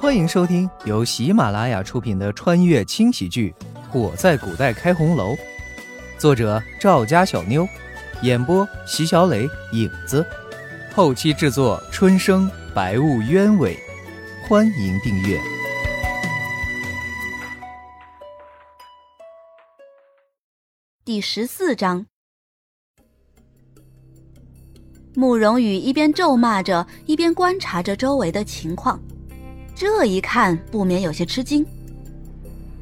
欢迎收听由喜马拉雅出品的穿越轻喜剧《我在古代开红楼》，作者赵家小妞，演播席小磊、影子，后期制作春生、白雾鸢尾。欢迎订阅第十四章。慕容羽一边咒骂着，一边观察着周围的情况。这一看，不免有些吃惊。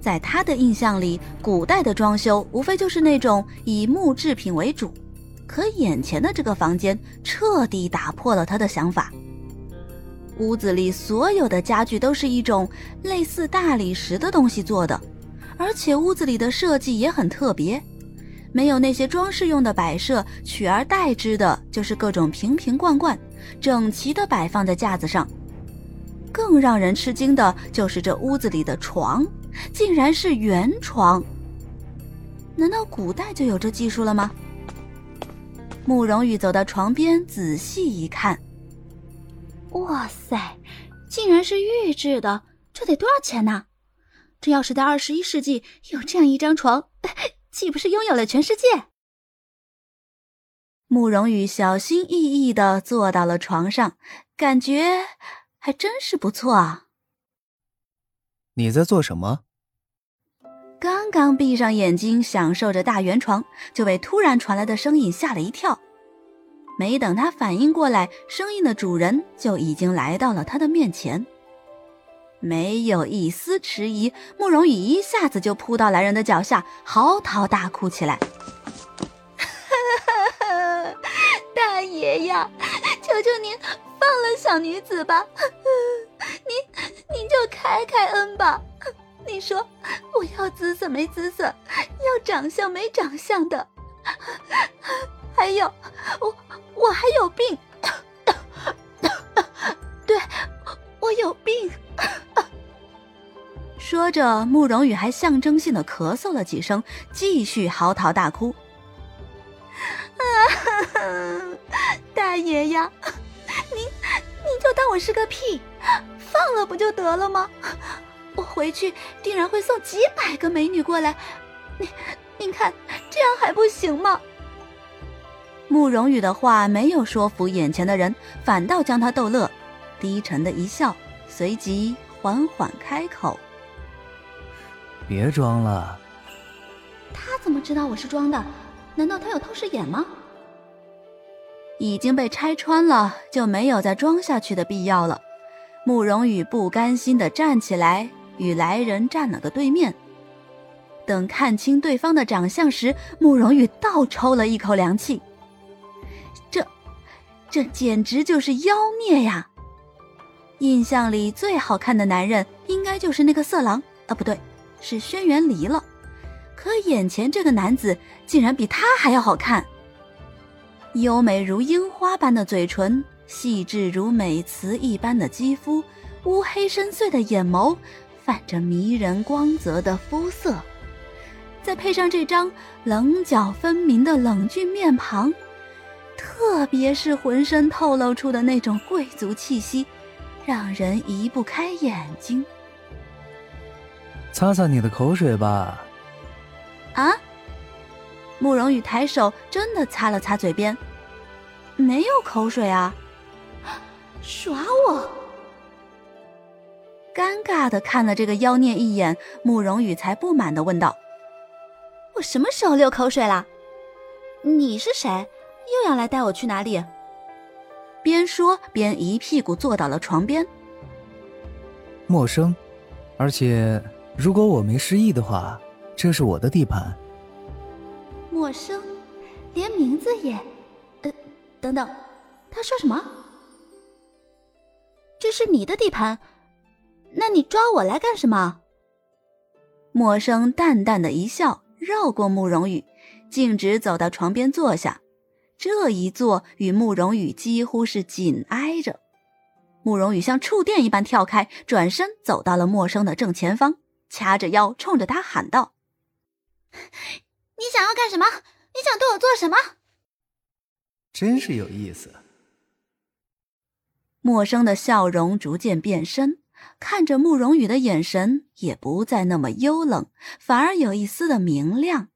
在他的印象里，古代的装修无非就是那种以木制品为主，可眼前的这个房间彻底打破了他的想法。屋子里所有的家具都是一种类似大理石的东西做的，而且屋子里的设计也很特别。没有那些装饰用的摆设，取而代之的就是各种瓶瓶罐罐，整齐的摆放在架子上。更让人吃惊的就是这屋子里的床，竟然是圆床。难道古代就有这技术了吗？慕容羽走到床边，仔细一看，哇塞，竟然是玉制的，这得多少钱呢？这要是在二十一世纪有这样一张床，岂不是拥有了全世界？慕容羽小心翼翼的坐到了床上，感觉还真是不错啊。你在做什么？刚刚闭上眼睛享受着大圆床，就被突然传来的声音吓了一跳。没等他反应过来，声音的主人就已经来到了他的面前。没有一丝迟疑，慕容羽一下子就扑到来人的脚下，嚎啕大哭起来：“ 大爷呀，求求您放了小女子吧！您您就开开恩吧！你说我要姿色没姿色，要长相没长相的，还有我我还有病，对，我有病。”说着，慕容羽还象征性的咳嗽了几声，继续嚎啕大哭。大爷呀，就当我是个屁，放了不就得了吗？我回去定然会送几百个美女过来，您您看这样还不行吗？慕容羽的话没有说服眼前的人，反倒将他逗乐，低沉的一笑，随即缓缓开口。别装了。他怎么知道我是装的？难道他有透视眼吗？已经被拆穿了，就没有再装下去的必要了。慕容羽不甘心的站起来，与来人站了个对面。等看清对方的长相时，慕容羽倒抽了一口凉气。这，这简直就是妖孽呀！印象里最好看的男人，应该就是那个色狼啊，不对。是轩辕离了，可眼前这个男子竟然比他还要好看。优美如樱花般的嘴唇，细致如美瓷一般的肌肤，乌黑深邃的眼眸，泛着迷人光泽的肤色，再配上这张棱角分明的冷峻面庞，特别是浑身透露出的那种贵族气息，让人移不开眼睛。擦擦你的口水吧。啊！慕容羽抬手，真的擦了擦嘴边，没有口水啊！耍我！尴尬的看了这个妖孽一眼，慕容羽才不满的问道：“我什么时候流口水了？你是谁？又要来带我去哪里？”边说边一屁股坐到了床边。陌生，而且。如果我没失忆的话，这是我的地盘。陌生，连名字也……呃，等等，他说什么？这是你的地盘？那你抓我来干什么？陌生淡淡的一笑，绕过慕容羽，径直走到床边坐下。这一坐与慕容羽几乎是紧挨着。慕容羽像触电一般跳开，转身走到了陌生的正前方。掐着腰，冲着他喊道：“你想要干什么？你想对我做什么？”真是有意思。陌生的笑容逐渐变深，看着慕容羽的眼神也不再那么幽冷，反而有一丝的明亮。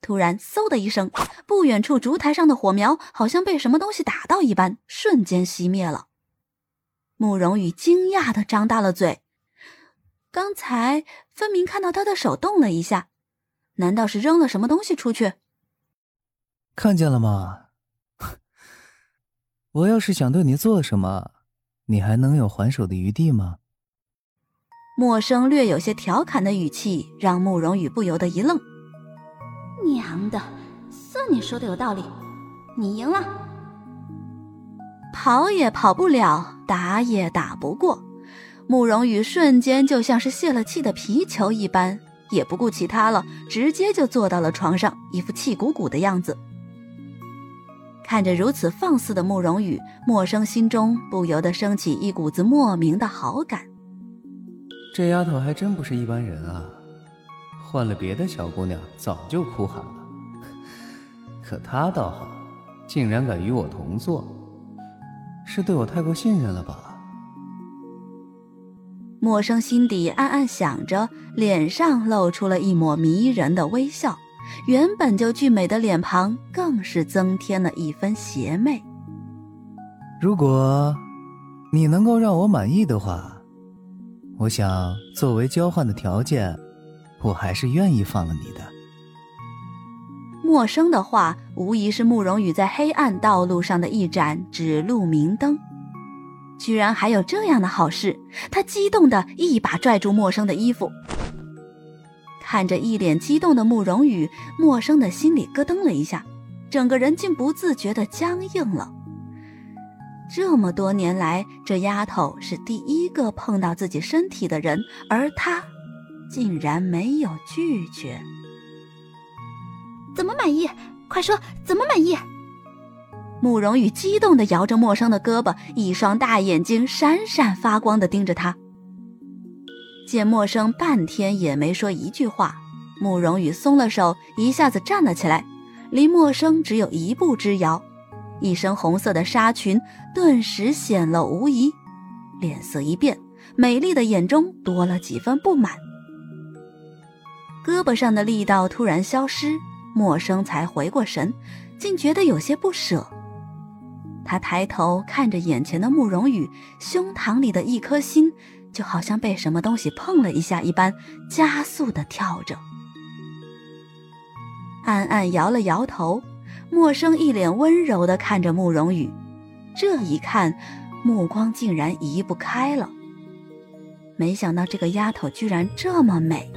突然，嗖的一声，不远处烛台上的火苗好像被什么东西打到一般，瞬间熄灭了。慕容羽惊讶的张大了嘴，刚才分明看到他的手动了一下，难道是扔了什么东西出去？看见了吗？我要是想对你做什么，你还能有还手的余地吗？陌生略有些调侃的语气让慕容羽不由得一愣。娘的，算你说的有道理，你赢了。跑也跑不了，打也打不过，慕容羽瞬间就像是泄了气的皮球一般，也不顾其他了，直接就坐到了床上，一副气鼓鼓的样子。看着如此放肆的慕容羽，默生心中不由得升起一股子莫名的好感。这丫头还真不是一般人啊，换了别的小姑娘早就哭喊了，可她倒好，竟然敢与我同坐，是对我太过信任了吧？默生心底暗暗想着，脸上露出了一抹迷人的微笑。原本就俊美的脸庞，更是增添了一分邪魅。如果你能够让我满意的话，我想作为交换的条件，我还是愿意放了你的。陌生的话，无疑是慕容羽在黑暗道路上的一盏指路明灯。居然还有这样的好事，他激动的一把拽住陌生的衣服。看着一脸激动的慕容羽，陌生的心里咯噔了一下，整个人竟不自觉的僵硬了。这么多年来，这丫头是第一个碰到自己身体的人，而她竟然没有拒绝。怎么满意？快说，怎么满意？慕容羽激动的摇着陌生的胳膊，一双大眼睛闪闪发光的盯着他。见陌生半天也没说一句话，慕容羽松了手，一下子站了起来，离陌生只有一步之遥。一身红色的纱裙顿时显露无遗，脸色一变，美丽的眼中多了几分不满。胳膊上的力道突然消失，陌生才回过神，竟觉得有些不舍。他抬头看着眼前的慕容羽，胸膛里的一颗心。就好像被什么东西碰了一下一般，加速的跳着。暗暗摇了摇头，默生一脸温柔的看着慕容羽，这一看，目光竟然移不开了。没想到这个丫头居然这么美。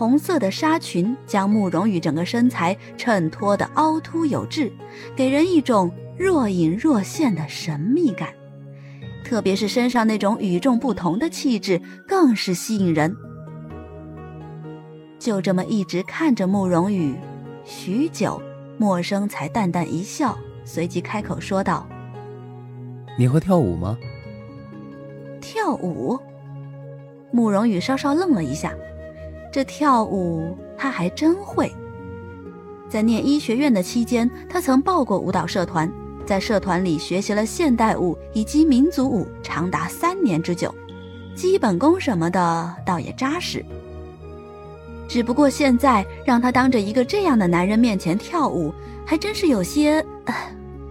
红色的纱裙将慕容羽整个身材衬托的凹凸有致，给人一种若隐若现的神秘感。特别是身上那种与众不同的气质，更是吸引人。就这么一直看着慕容羽，许久，默生才淡淡一笑，随即开口说道：“你会跳舞吗？”跳舞？慕容羽稍稍愣了一下，这跳舞他还真会。在念医学院的期间，他曾报过舞蹈社团。在社团里学习了现代舞以及民族舞长达三年之久，基本功什么的倒也扎实。只不过现在让他当着一个这样的男人面前跳舞，还真是有些呃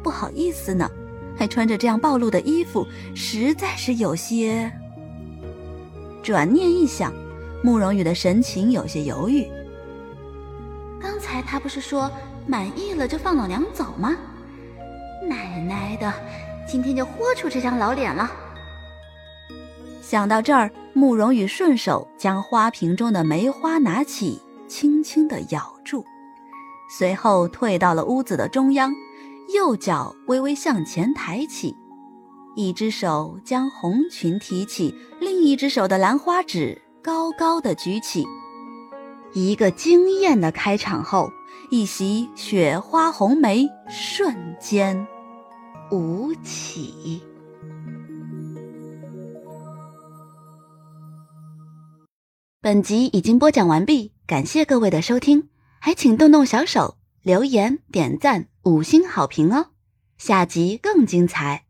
不好意思呢。还穿着这样暴露的衣服，实在是有些……转念一想，慕容羽的神情有些犹豫。刚才他不是说满意了就放老娘走吗？奶奶的，今天就豁出这张老脸了。想到这儿，慕容羽顺手将花瓶中的梅花拿起，轻轻的咬住，随后退到了屋子的中央，右脚微微向前抬起，一只手将红裙提起，另一只手的兰花指高高的举起。一个惊艳的开场后，一袭雪花红梅瞬间。舞起。本集已经播讲完毕，感谢各位的收听，还请动动小手留言、点赞、五星好评哦！下集更精彩。